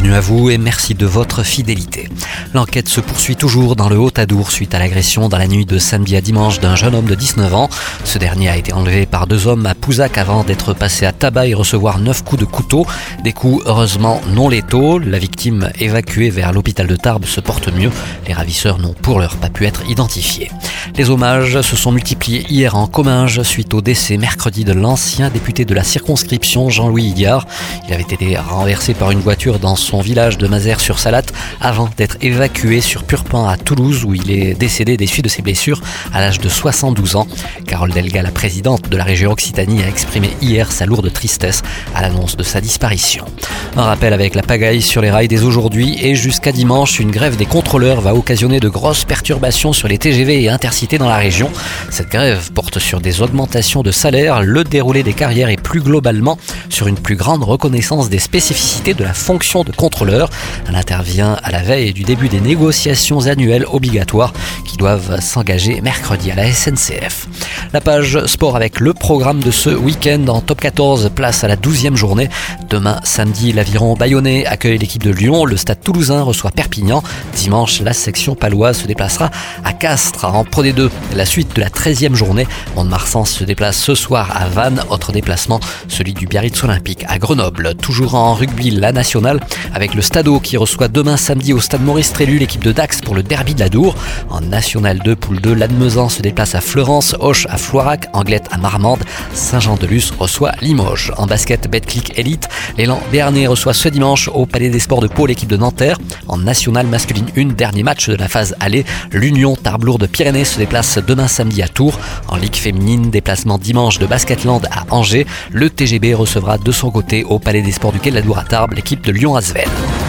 Bienvenue à vous et merci de votre fidélité. L'enquête se poursuit toujours dans le Haut-Adour suite à l'agression dans la nuit de samedi à dimanche d'un jeune homme de 19 ans. Ce dernier a été enlevé par deux hommes à Pouzac avant d'être passé à tabac et recevoir neuf coups de couteau. Des coups heureusement non létaux. La victime évacuée vers l'hôpital de Tarbes se porte mieux. Les ravisseurs n'ont pour l'heure pas pu être identifiés. Les hommages se sont multipliés hier en Comminges suite au décès mercredi de l'ancien député de la circonscription Jean-Louis Higuard. Il avait été renversé par une voiture dans son village de Mazères-sur-Salate avant d'être évacué sur Purpan à Toulouse où il est décédé des suites de ses blessures à l'âge de 72 ans. Carole Delga, la présidente de la région Occitanie, a exprimé hier sa lourde tristesse à l'annonce de sa disparition. Un rappel avec la pagaille sur les rails dès aujourd'hui et jusqu'à dimanche, une grève des contrôleurs va occasionner de grosses perturbations sur les TGV et intercités dans la région. Cette grève porte sur des augmentations de salaire, le déroulé des carrières et plus globalement sur une plus grande reconnaissance des spécificités de la fonction de contrôleur. Elle intervient à la veille du début des négociations annuelles obligatoires qui doivent s'engager mercredi à la SNCF. La page sport avec le programme de ce week-end en top 14, place à la 12e journée. Demain, samedi, l'aviron bayonnais accueille l'équipe de Lyon. Le stade toulousain reçoit Perpignan. Dimanche, la section paloise se déplacera à Castres en Pro D2. La suite de la 13e journée, Mont-de-Marsan se déplace ce soir à Vannes. Autre déplacement, celui du Biarritz Olympique à Grenoble. Toujours en rugby, la nationale avec le Stadeau qui reçoit demain samedi au stade Maurice Trélu l'équipe de Dax pour le derby de la Dour. En National 2, poule 2, l'Admezan se déplace à Fleurance, Hoche à Floirac, Anglette à Marmande, Saint-Jean-de-Luz reçoit Limoges. En basket, Betclic Elite, l'élan Béarnais reçoit ce dimanche au Palais des Sports de Pau l'équipe de Nanterre. En National masculine 1, dernier match de la phase aller, l'Union Tarblour de Pyrénées se déplace demain samedi à Tours. En Ligue féminine, déplacement dimanche de Basketland à Angers. Le TGB recevra de son côté au Palais des Sports du Quai de la Dour à Tarbes l'équipe de Lyon-Asvel. it.